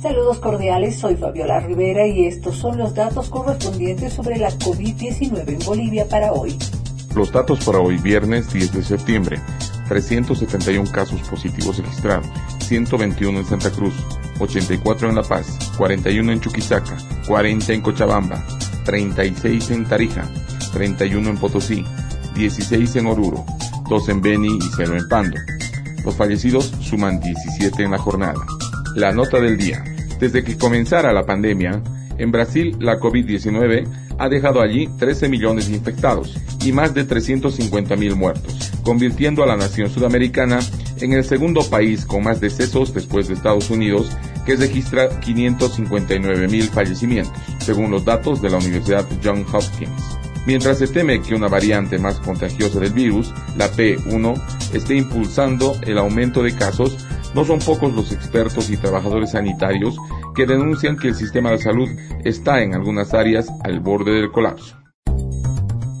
Saludos cordiales, soy Fabiola Rivera y estos son los datos correspondientes sobre la COVID-19 en Bolivia para hoy. Los datos para hoy, viernes 10 de septiembre. 371 casos positivos registrados, 121 en Santa Cruz, 84 en La Paz, 41 en Chuquisaca, 40 en Cochabamba, 36 en Tarija, 31 en Potosí, 16 en Oruro, 2 en Beni y 0 en Pando. Los fallecidos suman 17 en la jornada. La nota del día. Desde que comenzara la pandemia, en Brasil la COVID-19 ha dejado allí 13 millones de infectados y más de 350 mil muertos, convirtiendo a la nación sudamericana en el segundo país con más decesos después de Estados Unidos, que registra 559 mil fallecimientos, según los datos de la Universidad Johns Hopkins. Mientras se teme que una variante más contagiosa del virus, la P1, esté impulsando el aumento de casos, no son pocos los expertos y trabajadores sanitarios que denuncian que el sistema de salud está en algunas áreas al borde del colapso.